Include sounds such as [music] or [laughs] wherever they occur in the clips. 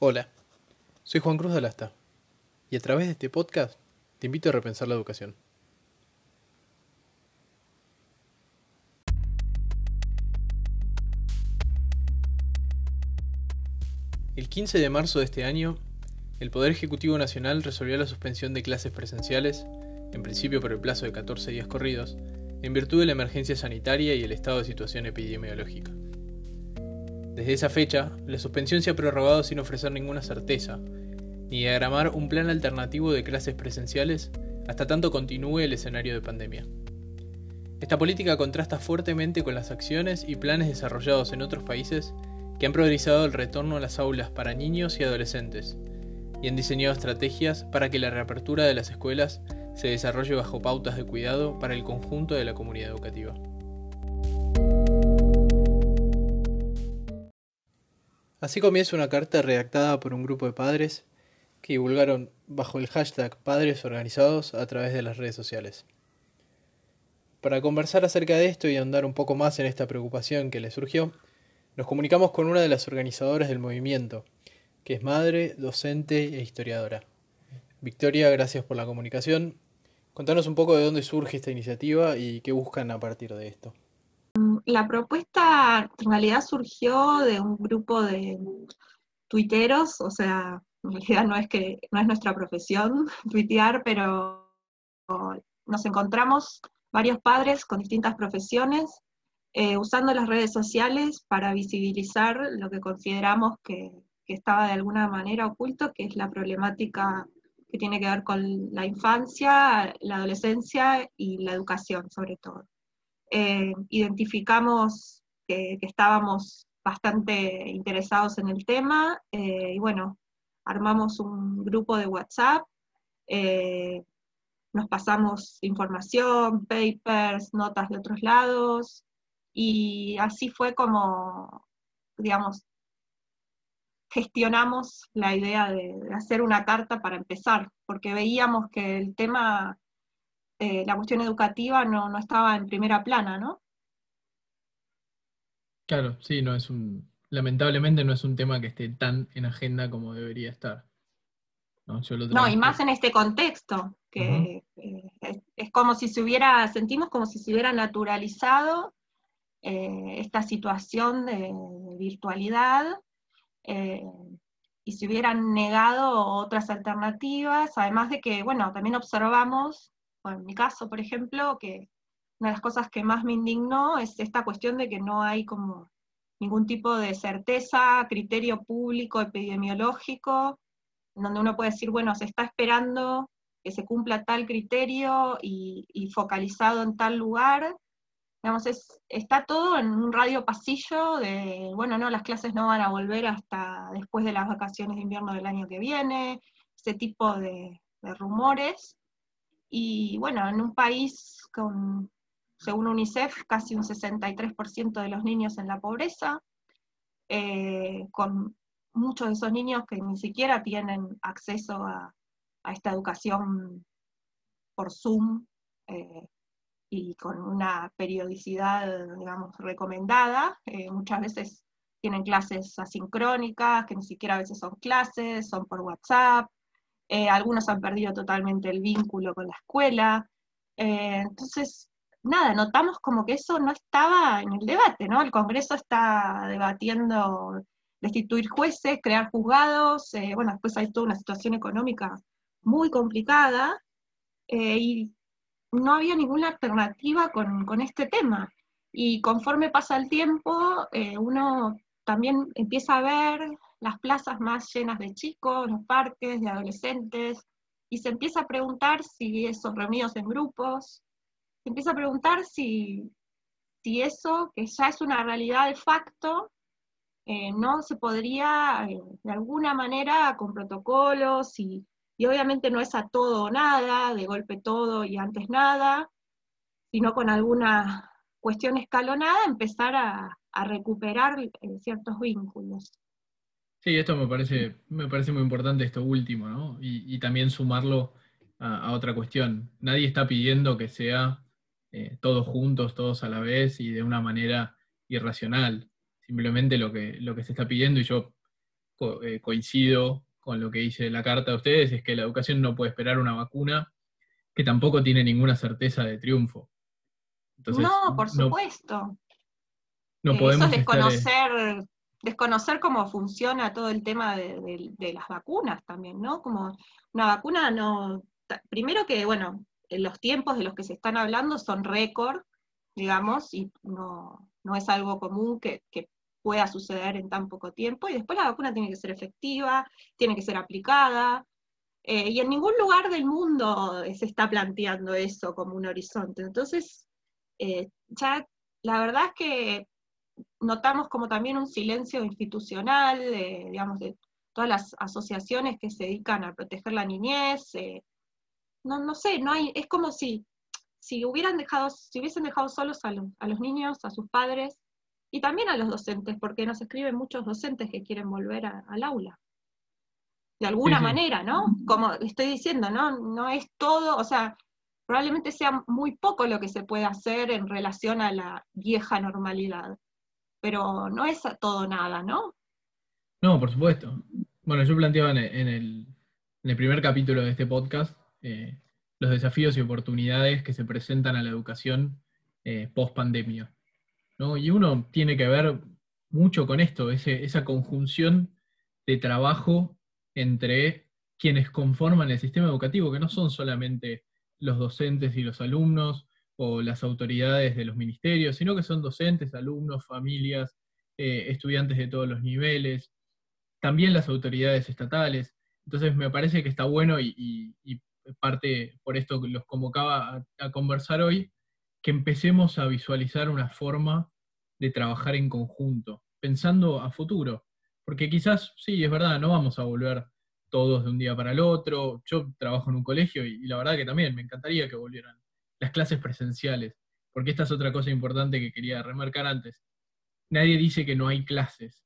Hola, soy Juan Cruz de Alasta y a través de este podcast te invito a repensar la educación. El 15 de marzo de este año, el Poder Ejecutivo Nacional resolvió la suspensión de clases presenciales, en principio por el plazo de 14 días corridos, en virtud de la emergencia sanitaria y el estado de situación epidemiológica. Desde esa fecha, la suspensión se ha prorrogado sin ofrecer ninguna certeza, ni diagramar un plan alternativo de clases presenciales hasta tanto continúe el escenario de pandemia. Esta política contrasta fuertemente con las acciones y planes desarrollados en otros países que han priorizado el retorno a las aulas para niños y adolescentes, y han diseñado estrategias para que la reapertura de las escuelas se desarrolle bajo pautas de cuidado para el conjunto de la comunidad educativa. Así comienza una carta redactada por un grupo de padres que divulgaron bajo el hashtag Padres Organizados a través de las redes sociales. Para conversar acerca de esto y ahondar un poco más en esta preocupación que les surgió, nos comunicamos con una de las organizadoras del movimiento, que es madre, docente e historiadora. Victoria, gracias por la comunicación Contanos un poco de dónde surge esta iniciativa y qué buscan a partir de esto. La propuesta en realidad surgió de un grupo de tuiteros, o sea, en realidad no es que no es nuestra profesión [laughs] tuitear, pero nos encontramos varios padres con distintas profesiones eh, usando las redes sociales para visibilizar lo que consideramos que, que estaba de alguna manera oculto, que es la problemática que tiene que ver con la infancia, la adolescencia y la educación sobre todo. Eh, identificamos que, estábamos bastante interesados en el tema eh, y bueno, armamos un grupo de WhatsApp, eh, nos pasamos información, papers, notas de otros lados y así fue como, digamos, gestionamos la idea de, hacer una carta para empezar, porque veíamos que el tema, eh, la cuestión educativa no, estaba en primera plana, ¿no? Claro, sí, no es un, lamentablemente no es un tema que esté tan en agenda como debería estar. No, y más en este contexto, que eh, es, como si se hubiera, sentimos como si se hubiera naturalizado eh, esta situación de virtualidad eh, y se hubieran negado otras alternativas, además de que, bueno, también observamos, en mi caso, por ejemplo, que una de las cosas que más me indignó es esta cuestión de que no hay como ningún tipo de certeza, criterio público, epidemiológico, donde uno puede decir, bueno, se está esperando que se cumpla tal criterio y, y focalizado en tal lugar, Digamos, está todo en un radio pasillo de, bueno, no, las clases no van a volver hasta después de las vacaciones de invierno del año que viene, ese tipo de, rumores. Y bueno, en un país con, según UNICEF, casi un 63% de los niños en la pobreza, eh, con muchos de esos niños que ni siquiera tienen acceso a, esta educación por Zoom, eh, y con una periodicidad, digamos, recomendada. Eh, muchas veces tienen clases asincrónicas, que ni siquiera a veces son clases, son por WhatsApp. Eh, algunos han perdido totalmente el vínculo con la escuela. Eh, entonces, nada, notamos como que eso no estaba en el debate, ¿no? El Congreso está debatiendo destituir jueces, crear juzgados, bueno, después hay toda una situación económica muy complicada, y no había ninguna alternativa con, este tema. Y conforme pasa el tiempo, eh, uno también empieza a ver las plazas más llenas de chicos, los parques de adolescentes, y se empieza a preguntar si son reunidos en grupos, se empieza a preguntar si, si eso, que ya es una realidad de facto, eh, no se podría eh, de alguna manera con protocolos y y obviamente no es a todo o nada, de golpe todo y antes nada, sino con alguna cuestión escalonada empezar a, recuperar eh, ciertos vínculos. Sí, esto me parece, me parece muy importante, esto último, ¿no? Y, también sumarlo a, otra cuestión. Nadie está pidiendo que sea eh, todos juntos, todos a la vez y de una manera irracional. Simplemente lo que, lo que se está pidiendo, y yo eh, coincido con lo que dice la carta de ustedes, es que la educación no puede esperar una vacuna que tampoco tiene ninguna certeza de triunfo. no, por supuesto. No, podemos Eso es desconocer, desconocer cómo funciona todo el tema de, las vacunas también, ¿no? Como una vacuna no. Primero que, bueno, los tiempos de los que se están hablando son récord, digamos, y no, es algo común que, pueda suceder en tan poco tiempo. Y después la vacuna tiene que ser efectiva, tiene que ser aplicada. Eh, y en ningún lugar del mundo se está planteando eso como un horizonte. Entonces, eh, ya la verdad es que notamos como también un silencio institucional, digamos, de todas las asociaciones que se dedican a proteger la niñez. Eh, no, no sé, no hay, es como si, si hubieran dejado, si hubiesen dejado solos a, a los niños, a sus padres, y también a los docentes, porque nos escriben muchos docentes que quieren volver al aula. De alguna manera, ¿no? Como estoy diciendo, ¿no? No es todo, o sea, probablemente sea muy poco lo que se puede hacer en relación a la vieja normalidad pero no es todo nada, ¿no? No, por supuesto. Bueno, yo planteaba en el, primer capítulo de este podcast eh, los desafíos y oportunidades que se presentan a la educación eh, post pandemia. ¿no? Y uno tiene que ver mucho con esto, esa conjunción de trabajo entre quienes conforman el sistema educativo, que no son solamente los docentes y los alumnos, o las autoridades de los ministerios, sino que son docentes, alumnos, familias, eh, estudiantes de todos los niveles, también las autoridades estatales. Entonces me parece que está bueno y, parte por esto los convocaba a, conversar hoy, que empecemos a visualizar una forma de trabajar en conjunto, pensando a futuro. Porque quizás, sí, es verdad, no vamos a volver todos de un día para el otro. Yo trabajo en un colegio y la verdad que también me encantaría que volvieran las clases presenciales, porque esta es otra cosa importante que quería remarcar antes. Nadie dice que no hay clases,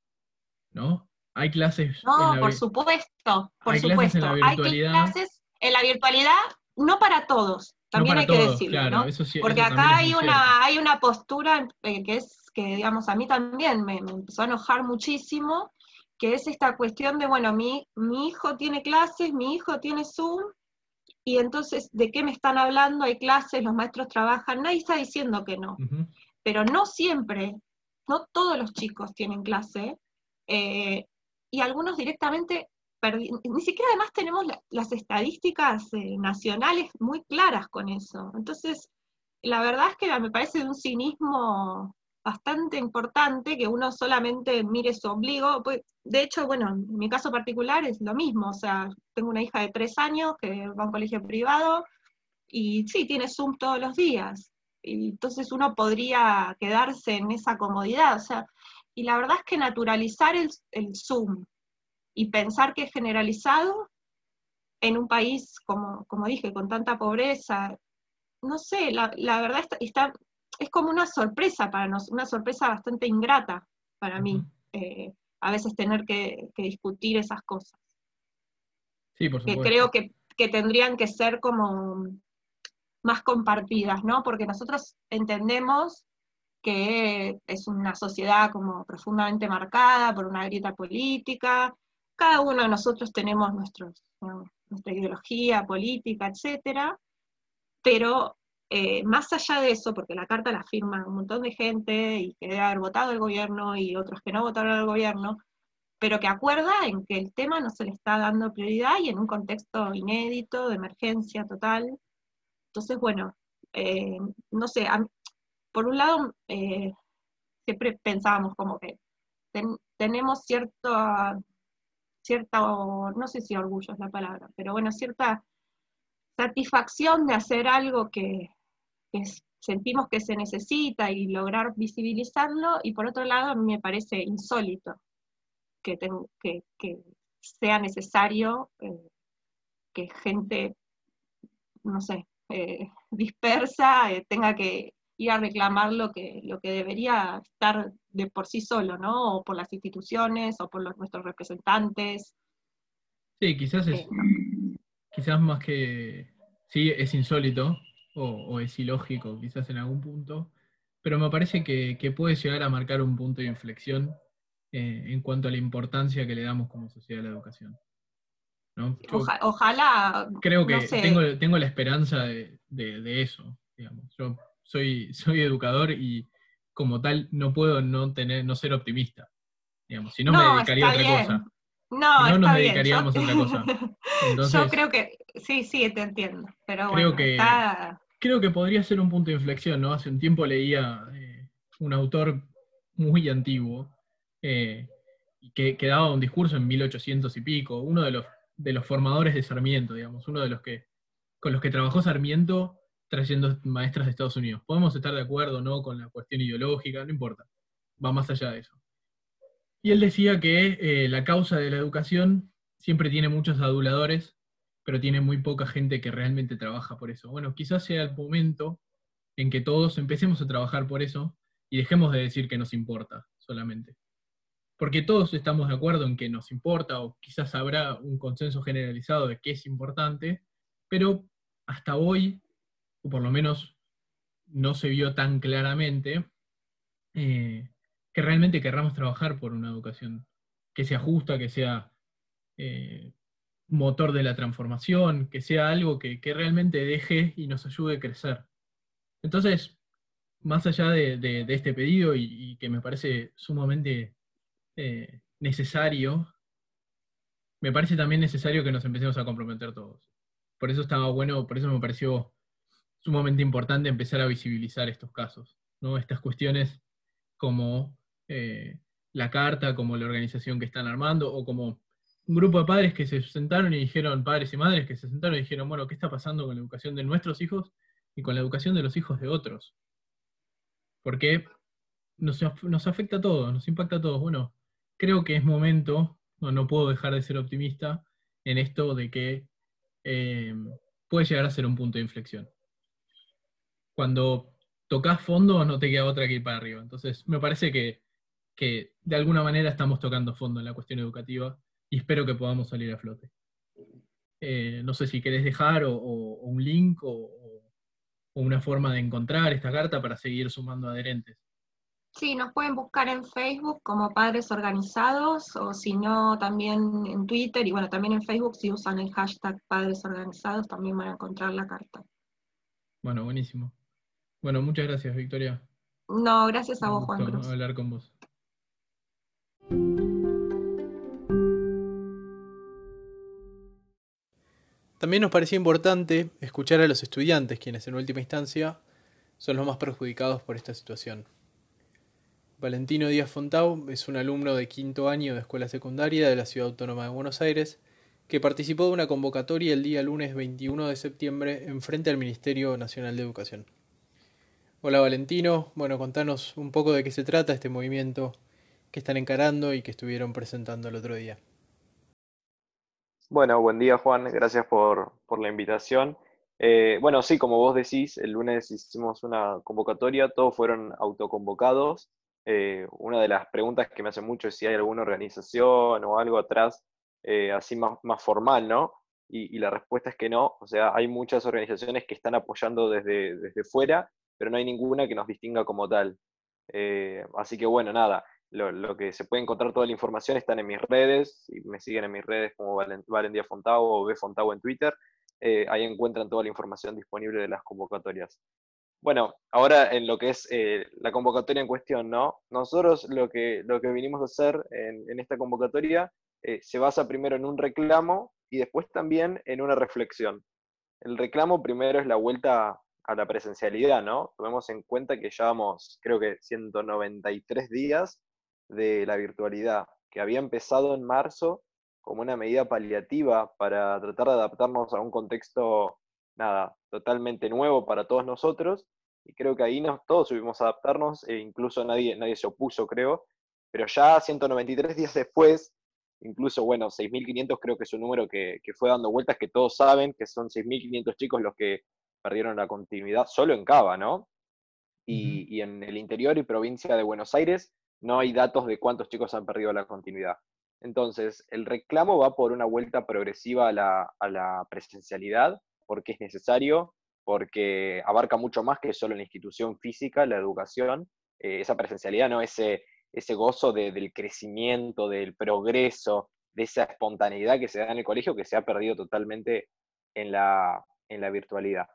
¿no? Hay clases. No, por supuesto, por supuesto. en la virtualidad. Hay clases en la virtualidad, no para todos, también hay que decirlo, ¿no? Porque acá hay una, hay una postura eh, que es que, digamos, a mí también me, me, empezó a enojar muchísimo, que es esta cuestión de, bueno, mi, mi hijo tiene clases, mi hijo tiene Zoom, y entonces, ¿de qué me están hablando? Hay clases, los maestros trabajan, nadie está diciendo que no, pero no siempre, no todos los chicos tienen clase, eh, y algunos directamente, ni siquiera además tenemos las estadísticas eh, nacionales muy claras con eso. Entonces, la verdad es que me parece de un cinismo bastante importante que uno solamente mire su ombligo. Pues, de hecho, bueno, en mi caso particular es lo mismo, o sea, tengo una hija de tres años que va a un colegio privado y sí, tiene Zoom todos los días. Y entonces uno podría quedarse en esa comodidad, o sea, y la verdad es que naturalizar el, Zoom y pensar que es generalizado en un país, como, como dije, con tanta pobreza, no sé, la, la verdad está, es como una sorpresa para nosotros, una sorpresa bastante ingrata para mí, eh, a veces tener que, discutir esas cosas. Sí, por supuesto. Que creo que, tendrían que ser como más compartidas, ¿no? Porque nosotros entendemos que es una sociedad como profundamente marcada por una grieta política, cada uno de nosotros tenemos nuestros, nuestra ideología política, etcétera, pero eh, más allá de eso, porque la carta la firma un montón de gente y que debe haber votado el gobierno y otros que no votaron al gobierno, pero que acuerda en que el tema no se le está dando prioridad y en un contexto inédito, de emergencia total. Entonces, bueno, eh, no sé, por un lado, eh, siempre pensábamos como que tenemos cierto, cierta, no sé si orgullo es la palabra, pero bueno, cierta satisfacción de hacer algo que, que sentimos que se necesita y lograr visibilizarlo, y por otro lado, a mí me parece insólito que, que, sea necesario eh, que gente, no sé, eh, [laughs] dispersa eh, tenga que ir a reclamar lo que, lo que debería estar de por sí solo, ¿no? O por las instituciones, o por los, nuestros representantes. Sí, quizás es, quizás más que, sí, es insólito, o, es ilógico quizás en algún punto, pero me parece que, puede llegar a marcar un punto de inflexión eh, en cuanto a la importancia que le damos como sociedad a la educación. ojalá. Creo que tengo, la esperanza de, eso. Yo soy, soy educador y como tal no puedo no, tener, no ser optimista. Digamos. Si no, me dedicaría a otra cosa. No, no nos dedicaríamos a otra cosa. [laughs] Yo creo que, sí, sí, te entiendo. Pero creo que, creo que podría ser un punto de inflexión, ¿no? Hace un tiempo leía eh, un autor muy antiguo eh, que, que, daba un discurso en 1800 y pico, uno de los, de los formadores de Sarmiento, digamos, uno de los que con los que trabajó Sarmiento trayendo maestras de Estados Unidos. Podemos estar de acuerdo no con la cuestión ideológica, no importa, va más allá de eso. Y él decía que eh, la causa de la educación siempre tiene muchos aduladores, pero tiene muy poca gente que realmente trabaja por eso. Bueno, quizás sea el momento en que todos empecemos a trabajar por eso y dejemos de decir que nos importa solamente. Porque todos estamos de acuerdo en que nos importa o quizás habrá un consenso generalizado de que es importante, pero hasta hoy, o por lo menos no se vio tan claramente, eh, que realmente querramos trabajar por una educación que sea justa, que sea eh, motor de la transformación, que sea algo que, realmente deje y nos ayude a crecer. Entonces, más allá de, este pedido y, que me parece sumamente eh, necesario, me parece también necesario que nos empecemos a comprometer todos. Por eso estaba bueno, por eso me pareció sumamente importante empezar a visibilizar estos casos, ¿no? Estas cuestiones como eh, la carta, como la organización que están armando, o como un grupo de padres que se sentaron y dijeron, padres y madres que se sentaron y dijeron, bueno, ¿qué está pasando con la educación de nuestros hijos y con la educación de los hijos de otros? Porque nos, nos afecta a todos, nos impacta a todos. Bueno, creo que es momento, no, no puedo dejar de ser optimista en esto de que eh, puede llegar a ser un punto de inflexión. Cuando tocas fondo no te queda otra que ir para arriba. Entonces, me parece que que de alguna manera estamos tocando fondo en la cuestión educativa y espero que podamos salir a flote. Eh, no sé si querés dejar o, un link o, una forma de encontrar esta carta para seguir sumando adherentes. Sí, nos pueden buscar en Facebook como Padres Organizados o si no también en Twitter y bueno, también en Facebook si usan el hashtag Padres Organizados también van a encontrar la carta. Bueno, buenísimo. Bueno, muchas gracias, Victoria. No, gracias a vos, Juan Cruz. hablar con vos. También nos parecía importante escuchar a los estudiantes, quienes en última instancia son los más perjudicados por esta situación. Valentino Díaz Fontau es un alumno de quinto año de escuela secundaria de la Ciudad Autónoma de Buenos Aires que participó de una convocatoria el día lunes 21 de septiembre en frente al Ministerio Nacional de Educación. Hola Valentino, bueno, contanos un poco de qué se trata este movimiento que están encarando y que estuvieron presentando el otro día. Bueno, buen día Juan, gracias por, la invitación. Eh, bueno, sí, como vos decís, el lunes hicimos una convocatoria, todos fueron autoconvocados. Eh, una de las preguntas que me hace mucho es si hay alguna organización o algo atrás, eh, así más, más, formal, ¿no? Y, la respuesta es que no, o sea, hay muchas organizaciones que están apoyando desde, desde fuera, pero no hay ninguna que nos distinga como tal. así que bueno, nada, lo, que se puede encontrar toda la información están en mis redes, si me siguen en mis redes como Valendía Fontao o B Fontao en Twitter, eh, ahí encuentran toda la información disponible de las convocatorias. Bueno, ahora en lo que es eh, la convocatoria en cuestión, ¿no? Nosotros lo que, lo que vinimos a hacer en, esta convocatoria eh, se basa primero en un reclamo y después también en una reflexión. El reclamo primero es la vuelta a la presencialidad, ¿no? Tomemos en cuenta que llevamos, creo que 193 días de la virtualidad, que había empezado en marzo como una medida paliativa para tratar de adaptarnos a un contexto, nada, totalmente nuevo para todos nosotros, y creo que ahí nos, todos subimos a adaptarnos, e incluso nadie, nadie se opuso, creo, pero ya 193 días después, incluso, bueno, 6.500 creo que es un número que, fue dando vueltas, que todos saben que son 6.500 chicos los que perdieron la continuidad solo en Cava, ¿no? Y, y, en el interior y provincia de Buenos Aires no hay datos de cuántos chicos han perdido la continuidad. Entonces, el reclamo va por una vuelta progresiva a la, presencialidad, porque es necesario, porque abarca mucho más que solo la institución física, la educación. Eh, esa presencialidad, ¿no? Ese, ese gozo del crecimiento, del progreso, de esa espontaneidad que se da en el colegio que se ha perdido totalmente en la, en la virtualidad.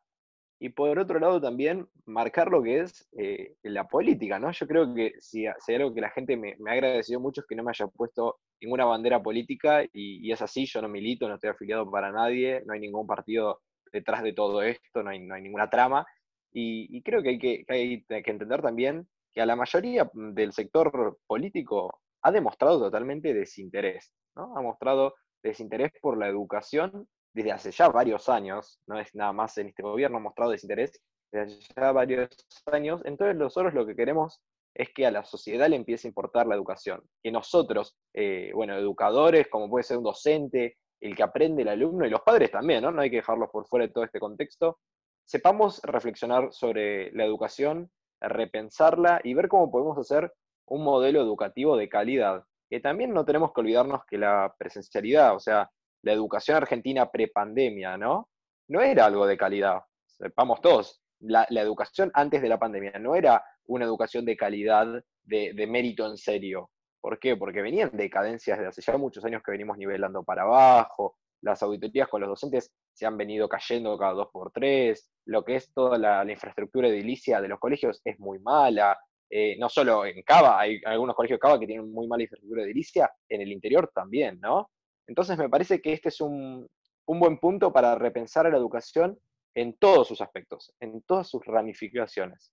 Y por otro lado también marcar lo que es eh, la política, ¿no? Yo creo que si, hay algo que la gente me, ha agradecido mucho es que no me haya puesto ninguna bandera política y, es así, yo no milito, no estoy afiliado para nadie, no hay ningún partido detrás de todo esto, no hay, no hay ninguna trama. Y, creo que hay que, hay que entender también que a la mayoría del sector político ha demostrado totalmente desinterés, ¿no? Ha mostrado desinterés por la educación desde hace ya varios años, no es nada más en este gobierno, mostrado desinterés desde hace ya varios años. Entonces nosotros lo que queremos es que a la sociedad le empiece a importar la educación, que nosotros, eh, bueno, educadores, como puede ser un docente, el que aprende el alumno y los padres también, ¿no? No hay que dejarlos por fuera de todo este contexto, sepamos reflexionar sobre la educación, repensarla y ver cómo podemos hacer un modelo educativo de calidad. Que también no tenemos que olvidarnos que la presencialidad, o sea, la educación argentina prepandemia, ¿no? No era algo de calidad. Sepamos todos, la, educación antes de la pandemia no era una educación de calidad, de, mérito en serio. ¿Por qué? Porque venían decadencias de hace ya muchos años que venimos nivelando para abajo, las auditorías con los docentes se han venido cayendo cada dos por tres, lo que es toda la, infraestructura edilicia de los colegios es muy mala, eh, no solo en Cava, hay algunos colegios de Cava que tienen muy mala infraestructura edilicia, en el interior también, ¿no? Entonces me parece que este es un, buen punto para repensar la educación en todos sus aspectos, en todas sus ramificaciones.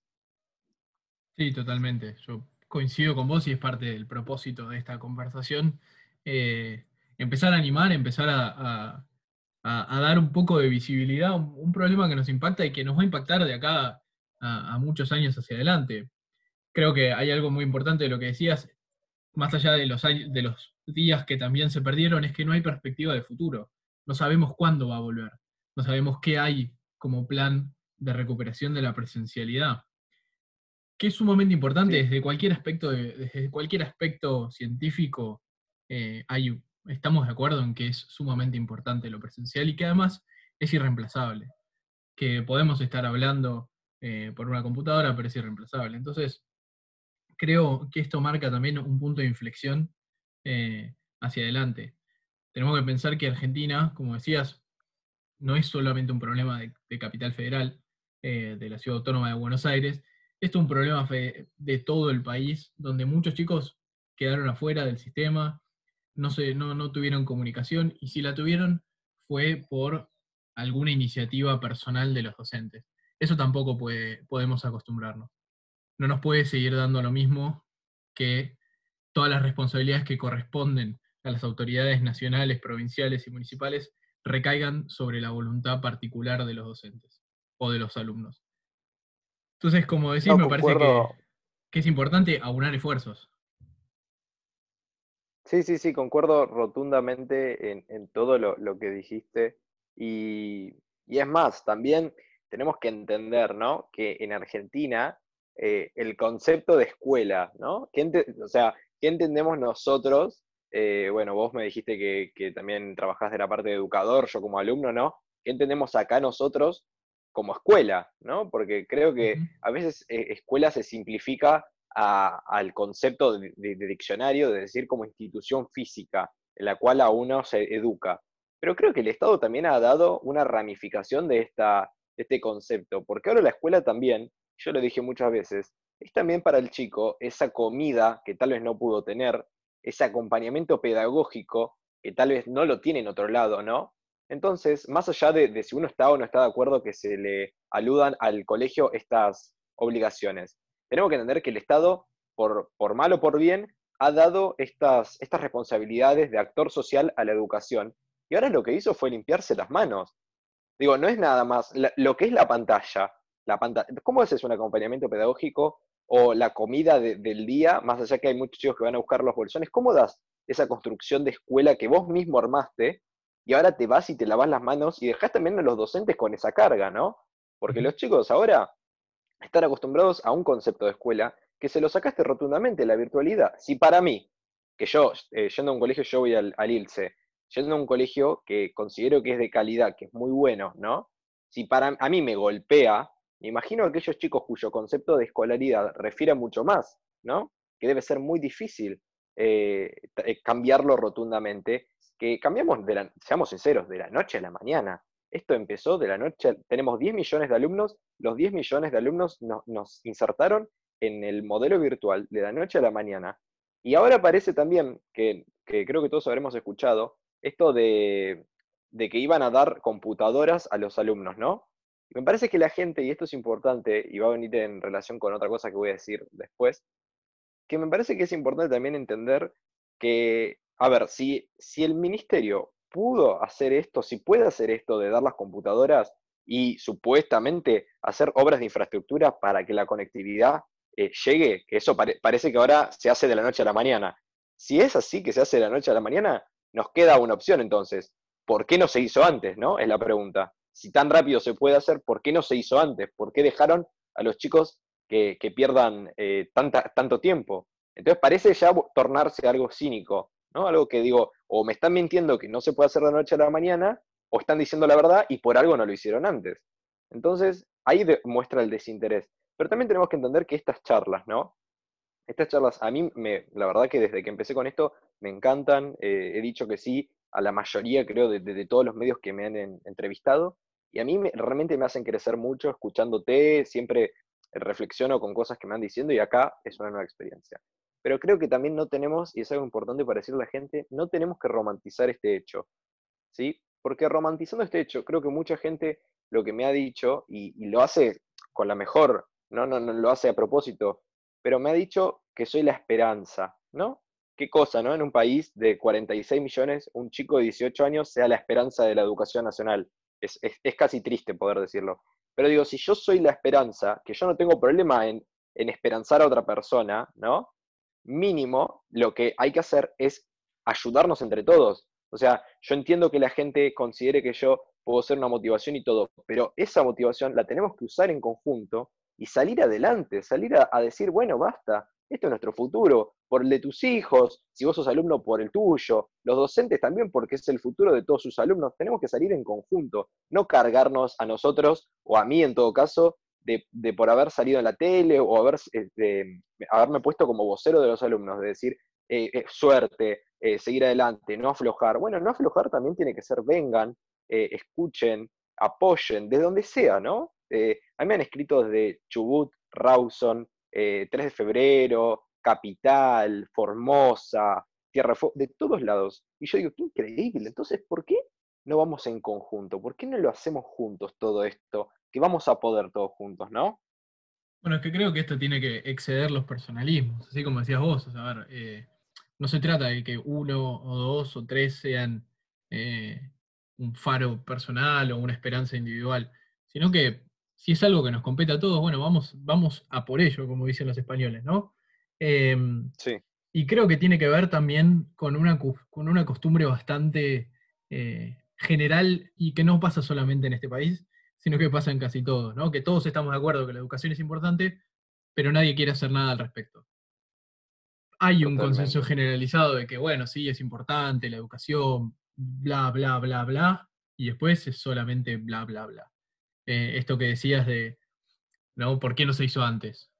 Sí, totalmente. Yo coincido con vos y es parte del propósito de esta conversación. Eh, empezar a animar, empezar a, dar un poco de visibilidad a un, problema que nos impacta y que nos va a impactar de acá a, muchos años hacia adelante. Creo que hay algo muy importante de lo que decías, más allá de los, de los días que también se perdieron es que no hay perspectiva de futuro. No sabemos cuándo va a volver. No sabemos qué hay como plan de recuperación de la presencialidad. Que es sumamente importante desde cualquier aspecto, desde cualquier aspecto científico, eh, hay, estamos de acuerdo en que es sumamente importante lo presencial y que además es irreemplazable. Que podemos estar hablando eh, por una computadora, pero es irreemplazable. Entonces, creo que esto marca también un punto de inflexión eh, hacia adelante. Tenemos que pensar que Argentina, como decías, no es solamente un problema de, capital federal, eh, de la ciudad autónoma de Buenos Aires, esto es un problema de todo el país, donde muchos chicos quedaron afuera del sistema, no, se, no, no tuvieron comunicación, y si la tuvieron fue por alguna iniciativa personal de los docentes. Eso tampoco podemos acostumbrarnos. No nos puede seguir dando lo mismo que todas las responsabilidades que corresponden a las autoridades nacionales, provinciales y municipales recaigan sobre la voluntad particular de los docentes o de los alumnos. Entonces, como decís, me parece que, es importante aunar esfuerzos. Sí, sí, sí, concuerdo rotundamente en, todo lo, que dijiste. Y, es más, también tenemos que entender, ¿no? Que en Argentina eh, el concepto de escuela, ¿no? o sea, ¿Qué entendemos nosotros? Eh, bueno, vos me dijiste que, también trabajás de la parte de educador, yo como alumno, ¿no? ¿Qué entendemos acá nosotros como escuela? ¿no? Porque creo que a veces eh, escuela se simplifica al concepto de, diccionario, de decir como institución física, en la cual a uno se educa. Pero creo que el Estado también ha dado una ramificación de, esta, de este concepto, porque ahora la escuela también, yo lo dije muchas veces, es también para el chico esa comida que tal vez no pudo tener, ese acompañamiento pedagógico que tal vez no lo tiene en otro lado, ¿no? Entonces, más allá de, si uno está o no está de acuerdo que se le aludan al colegio estas obligaciones, tenemos que entender que el Estado, por, mal o por bien, ha dado estas responsabilidades de actor social a la educación. Y ahora lo que hizo fue limpiarse las manos. Digo, no es nada más lo que es la pantalla, la pantalla. ¿Cómo haces un acompañamiento pedagógico o la comida del día, más allá que hay muchos chicos que van a buscar los bolsones? ¿Cómo das esa construcción de escuela que vos mismo armaste y ahora te vas y te lavas las manos y dejás también a los docentes con esa carga, ¿no? Porque los chicos ahora están acostumbrados a un concepto de escuela que se lo sacaste rotundamente, la virtualidad. Si para mí, que yo, eh, yendo a un colegio, yo voy al, al ILSE, yendo a un colegio que considero que es de calidad, que es muy bueno, ¿no? Si para a mí me golpea me imagino aquellos chicos cuyo concepto de escolaridad refiere mucho más, ¿no? que debe ser muy difícil eh, eh, cambiarlo rotundamente, que cambiamos, de la, seamos sinceros, de la noche a la mañana. Esto empezó de la noche, tenemos 10 millones de alumnos, los 10 millones de alumnos nos insertaron en el modelo virtual de la noche a la mañana. Y ahora parece también, que, creo que todos habremos escuchado, esto de, de, que iban a dar computadoras a los alumnos, ¿no? Me parece que la gente, y esto es importante, y va a venir en relación con otra cosa que voy a decir después, que me parece que es importante también entender que, a ver, si, si el ministerio pudo hacer esto, si puede hacer esto de dar las computadoras y supuestamente hacer obras de infraestructura para que la conectividad eh, llegue, que eso parece que ahora se hace de la noche a la mañana. Si es así que se hace de la noche a la mañana, nos queda una opción entonces. ¿Por qué no se hizo antes? ¿No? Es la pregunta. Si tan rápido se puede hacer, ¿por qué no se hizo antes? ¿Por qué dejaron a los chicos que, pierdan eh, tanto tiempo? Entonces parece ya tornarse algo cínico, ¿no? Algo que digo, o me están mintiendo que no se puede hacer de la noche a la mañana, o están diciendo la verdad y por algo no lo hicieron antes. Entonces, ahí muestra el desinterés. Pero también tenemos que entender que estas charlas, ¿no? Estas charlas, a mí, me, la verdad que desde que empecé con esto, me encantan. Eh, he dicho que sí a la mayoría, creo, de, todos los medios que me han entrevistado. Y a mí realmente me hacen crecer mucho escuchándote, siempre reflexiono con cosas que me van diciendo y acá es una nueva experiencia. Pero creo que también no tenemos, y es algo importante para decirle a la gente, no tenemos que romantizar este hecho. ¿Sí? Porque romantizando este hecho, creo que mucha gente lo que me ha dicho, y, lo hace con la mejor ¿no? No, no lo hace a propósito, pero me ha dicho que soy la esperanza, ¿no? ¿Qué cosa, no? En un país de 46 millones, un chico de 18 años sea la esperanza de la educación nacional. Es, casi triste poder decirlo. Pero digo, si yo soy la esperanza, que yo no tengo problema en, en esperanzar a otra persona, ¿no? Mínimo, lo que hay que hacer es ayudarnos entre todos. O sea, yo entiendo que la gente considere que yo puedo ser una motivación y todo, pero esa motivación la tenemos que usar en conjunto y salir adelante, salir a, decir, bueno, basta, esto es nuestro futuro, por el de tus hijos, si vos sos alumno, por el tuyo, los docentes también, porque es el futuro de todos sus alumnos, tenemos que salir en conjunto, no cargarnos a nosotros, o a mí en todo caso, de, por haber salido en la tele o haber, eh, haberme puesto como vocero de los alumnos, de decir, eh, eh, suerte, seguir adelante, no aflojar. Bueno, no aflojar también tiene que ser vengan, escuchen, apoyen, de donde sea, ¿no? Eh, a mí me han escrito desde Chubut, Rawson, 3 eh, de febrero, Capital, Formosa, Tierra de todos lados. Y yo digo, qué increíble. Entonces, ¿por qué no vamos en conjunto? ¿Por qué no lo hacemos juntos todo esto? Que vamos a poder todos juntos, ¿no? Bueno, es que creo que esto tiene que exceder los personalismos, así como decías vos. a ver, eh, no se trata de que uno o dos o tres sean un faro personal o una esperanza individual, sino que si es algo que nos compete a todos, bueno, vamos, vamos a por ello, como dicen los españoles, ¿no? Em, sí. Y creo que tiene que ver también con una, con una costumbre bastante eh, general y que no pasa solamente en este país, sino que pasa en casi todos, ¿no? Que todos estamos de acuerdo que la educación es importante, pero nadie quiere hacer nada al respecto. Hay un consenso generalizado de que, bueno, sí, es importante la educación, bla, bla, bla, bla, y después es solamente bla, bla, bla. Eh, esto que decías de, ¿no? ¿Por qué no se hizo antes?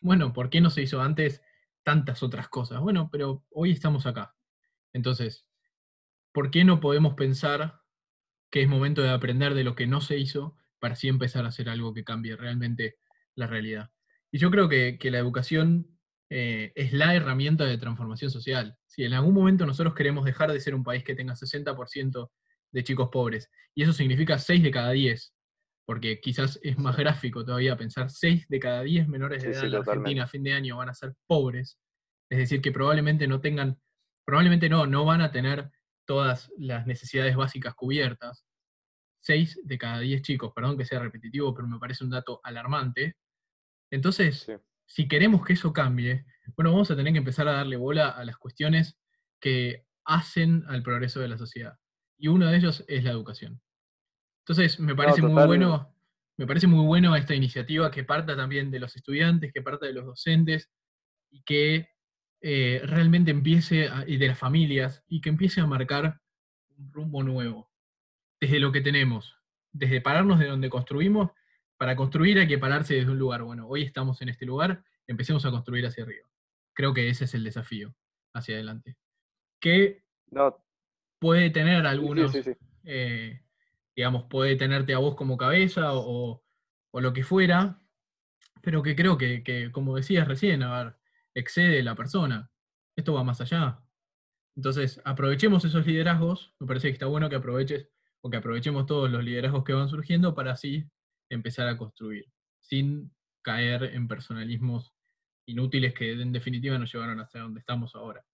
Bueno, ¿por qué no se hizo antes tantas otras cosas? Bueno, pero hoy estamos acá. Entonces, ¿por qué no podemos pensar que es momento de aprender de lo que no se hizo para así empezar a hacer algo que cambie realmente la realidad? Y yo creo que, la educación eh, es la herramienta de transformación social. Si en algún momento nosotros queremos dejar de ser un país que tenga 60% de chicos pobres, y eso significa 6 de cada 10, porque quizás es más gráfico todavía pensar 6 de cada 10 menores de edad en Argentina a fin de año van a ser pobres, es decir, que probablemente no tengan, probablemente no, no van a tener todas las necesidades básicas cubiertas. 6 de cada 10 chicos, perdón que sea repetitivo, pero me parece un dato alarmante. Entonces, si queremos que eso cambie, bueno, vamos a tener que empezar a darle bola a las cuestiones que hacen al progreso de la sociedad. Y uno de ellos es la educación. Entonces, me parece muy bueno, me parece muy bueno esta iniciativa que parta también de los estudiantes, que parta de los docentes y que eh, realmente empiece, y de las familias, y que empiece a marcar un rumbo nuevo, desde lo que tenemos, desde pararnos de donde construimos, para construir hay que pararse desde un lugar. Bueno, hoy estamos en este lugar, empecemos a construir hacia arriba. creo que ese es el desafío hacia adelante. Que puede tener algunos, eh, digamos, puede tenerte a vos como cabeza o, lo que fuera, pero que creo que, como decías recién, a ver, excede la persona. Esto va más allá. Entonces, aprovechemos esos liderazgos, me parece que está bueno que aproveches o que aprovechemos todos los liderazgos que van surgiendo para así empezar a construir, sin caer en personalismos inútiles que en definitiva nos llevaron hasta donde estamos ahora.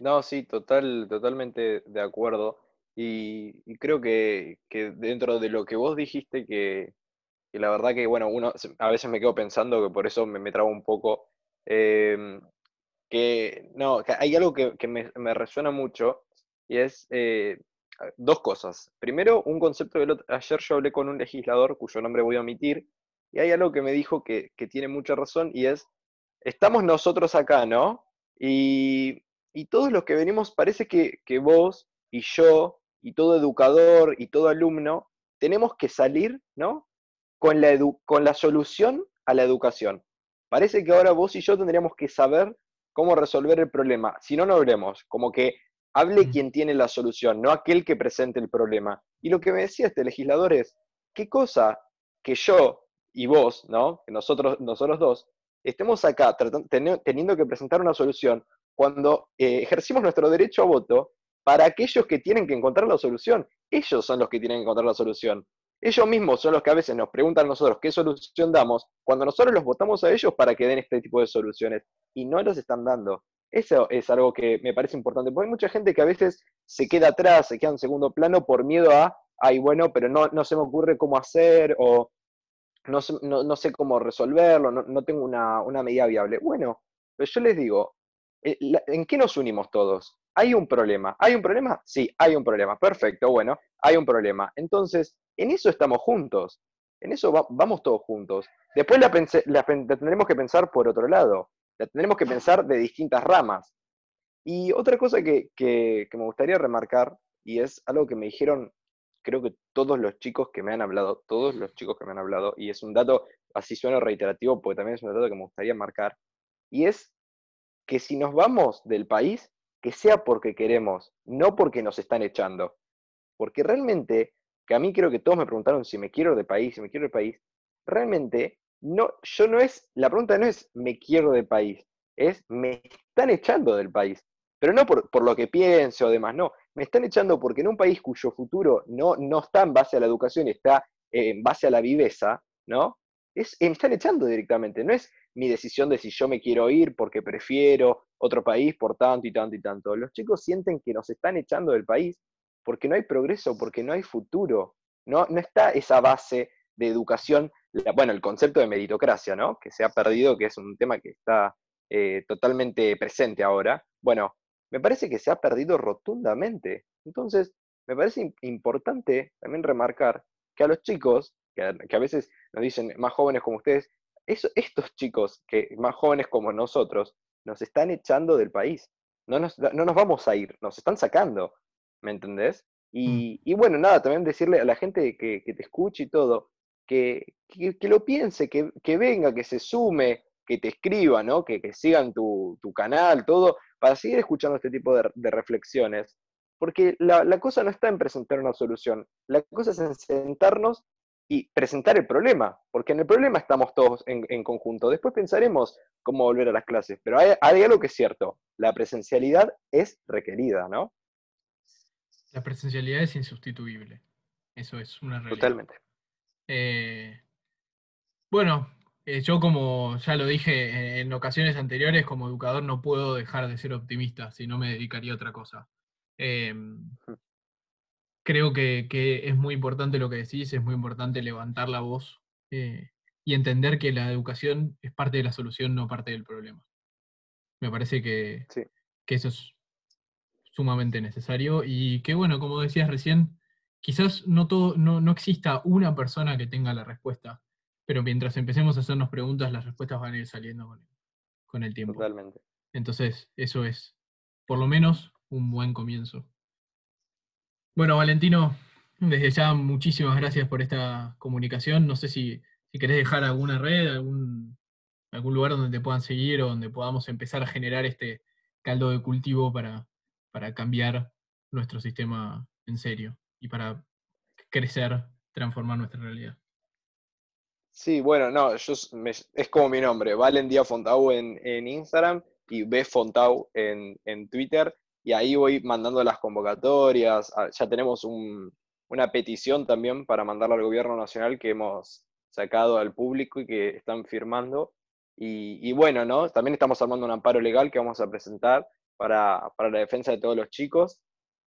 No, sí, total, totalmente de acuerdo. Y, creo que, dentro de lo que vos dijiste, que, la verdad que, bueno, uno a veces me quedo pensando que por eso me, me trabo un poco, em, que no, hay algo que, me, resuena mucho y es eh, dos cosas. Primero, un concepto que ayer yo hablé con un legislador cuyo nombre voy a omitir, y hay algo que me dijo que, tiene mucha razón y es, estamos nosotros acá, ¿no? Y, todos los que venimos, parece que, vos y yo y todo educador y todo alumno tenemos que salir, ¿no? Con la, con la solución a la educación. Parece que ahora vos y yo tendríamos que saber cómo resolver el problema. Si no, no veremos. Como que hable quien tiene la solución, no aquel que presente el problema. Y lo que me decía este legislador es, ¿qué cosa que yo y vos, ¿no? Que nosotros, nosotros dos, estemos acá teniendo que presentar una solución cuando eh, ejercimos nuestro derecho a voto para aquellos que tienen que encontrar la solución. Ellos son los que tienen que encontrar la solución. Ellos mismos son los que a veces nos preguntan a nosotros qué solución damos, cuando nosotros los votamos a ellos para que den este tipo de soluciones y no los están dando. Eso es algo que me parece importante, porque hay mucha gente que a veces se queda atrás, se queda en segundo plano por miedo a, ay, bueno, pero no, no se me ocurre cómo hacer, o no, no, sé cómo resolverlo, no, tengo una, medida viable. Bueno, pero yo les digo, eh, ¿en qué nos unimos todos? ¿Hay un problema? ¿Hay un problema? Sí, hay un problema. Perfecto, bueno, hay un problema. Entonces, en eso estamos juntos. En eso vamos todos juntos. Después la, tendremos que pensar por otro lado la tendremos que pensar de distintas ramas. Y otra cosa que, me gustaría remarcar, y es algo que me dijeron, creo que todos los chicos que me han hablado, todos los chicos que me han hablado, y es un dato, así suena reiterativo, porque también es un dato que me gustaría marcar, y es que si nos vamos del país, que sea porque queremos, no porque nos están echando. Porque realmente, que a mí creo que todos me preguntaron si me quiero de país, si me quiero de país, realmente no, yo no es, la pregunta no es me quiero del país, es me están echando del país. Pero no por, lo que pienso o demás, no. Me están echando porque en un país cuyo futuro no, no está en base a la educación, está en base a la viveza, ¿no? Es, me están echando directamente. No es mi decisión de si yo me quiero ir porque prefiero otro país por tanto y tanto y tanto. Los chicos sienten que nos están echando del país porque no hay progreso, porque no hay futuro. No, no está esa base de educación bueno, el concepto de meritocracia, ¿no? Que se ha perdido, que es un tema que está eh, totalmente presente ahora. Bueno, me parece que se ha perdido rotundamente. Entonces, me parece importante también remarcar que a los chicos, que a, veces nos dicen más jóvenes como ustedes, estos chicos que más jóvenes como nosotros, nos están echando del país. No nos, no nos vamos a ir, nos están sacando. ¿Me entendés? Y, mm. bueno, nada, también decirle a la gente que, que te escuche y todo, que, lo piense, que, venga, que se sume, que te escriba, ¿no? que, sigan tu, canal, todo, para seguir escuchando este tipo de, reflexiones. Porque la, cosa no está en presentar una solución, la cosa es en sentarnos y presentar el problema, porque en el problema estamos todos en, conjunto. Después pensaremos cómo volver a las clases, pero hay, hay, algo que es cierto, la presencialidad es requerida, ¿no? La presencialidad es insustituible, eso es una realidad. Totalmente. Eh, bueno, eh, yo como ya lo dije en ocasiones anteriores, como educador no puedo dejar de ser optimista, si no me dedicaría a otra cosa. Em, creo que, es muy importante lo que decís, es muy importante levantar la voz eh, y entender que la educación es parte de la solución, no parte del problema. Me parece que, que eso es sumamente necesario y que bueno, como decías recién, quizás no, todo, no, exista una persona que tenga la respuesta, pero mientras empecemos a hacernos preguntas, las respuestas van a ir saliendo con el, tiempo. Totalmente. Entonces, eso es, por lo menos, un buen comienzo. Bueno, Valentino, desde ya muchísimas gracias por esta comunicación. No sé si, si querés dejar alguna red, algún, algún lugar donde te puedan seguir o donde podamos empezar a generar este caldo de cultivo para, para cambiar nuestro sistema en serio y para crecer, transformar nuestra realidad. Sí, bueno, no, yo es como mi nombre, Valen Díaz Fontau en, en Instagram y B Fontau en, en, Twitter, y ahí voy mandando las convocatorias, ah, ya tenemos una petición también para mandarla al gobierno nacional que hemos sacado al público y que están firmando, y, bueno, ¿no? También estamos armando un amparo legal que vamos a presentar para, para la defensa de todos los chicos,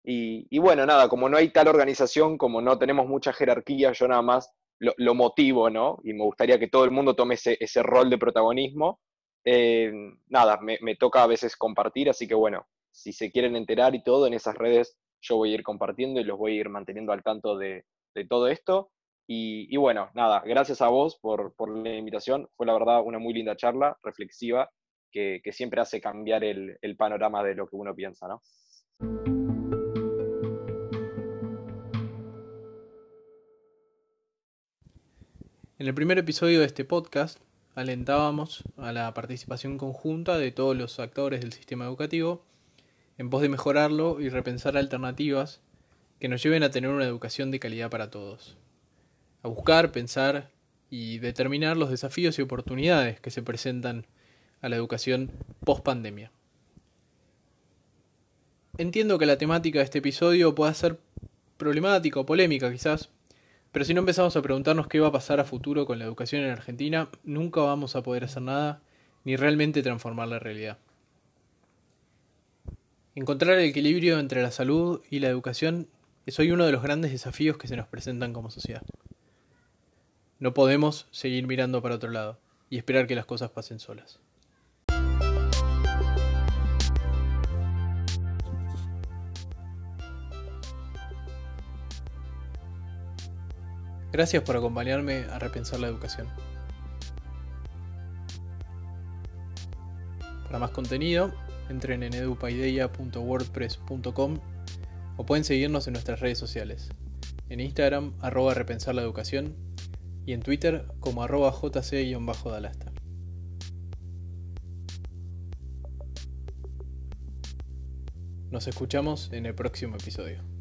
y, bueno, nada, como no hay tal organización, como no tenemos mucha jerarquía, yo nada más lo, motivo, ¿no? Y me gustaría que todo el mundo tome ese, ese rol de protagonismo. Eh, nada, me, me, toca a veces compartir, así que bueno, si se quieren enterar y todo, en esas redes yo voy a ir compartiendo y los voy a ir manteniendo al tanto de, todo esto. Y, bueno, nada, gracias a vos por, la invitación. Fue la verdad una muy linda charla, reflexiva, que, que siempre hace cambiar el, el panorama de lo que uno piensa, ¿no? En el primer episodio de este podcast alentábamos a la participación conjunta de todos los actores del sistema educativo en pos de mejorarlo y repensar alternativas que nos lleven a tener una educación de calidad para todos. A buscar, pensar y determinar los desafíos y oportunidades que se presentan a la educación post pandemia. Entiendo que la temática de este episodio pueda ser problemática o polémica quizás, pero si no empezamos a preguntarnos qué va a pasar a futuro con la educación en Argentina, nunca vamos a poder hacer nada ni realmente transformar la realidad. Encontrar el equilibrio entre la salud y la educación es hoy uno de los grandes desafíos que se nos presentan como sociedad. No podemos seguir mirando para otro lado y esperar que las cosas pasen solas. Gracias por acompañarme a repensar la educación. Para más contenido, entren en edupaideia.wordpress.com o pueden seguirnos en nuestras redes sociales. En Instagram, arroba repensar la educación y en Twitter como arroba jc-dalasta. Nos escuchamos en el próximo episodio.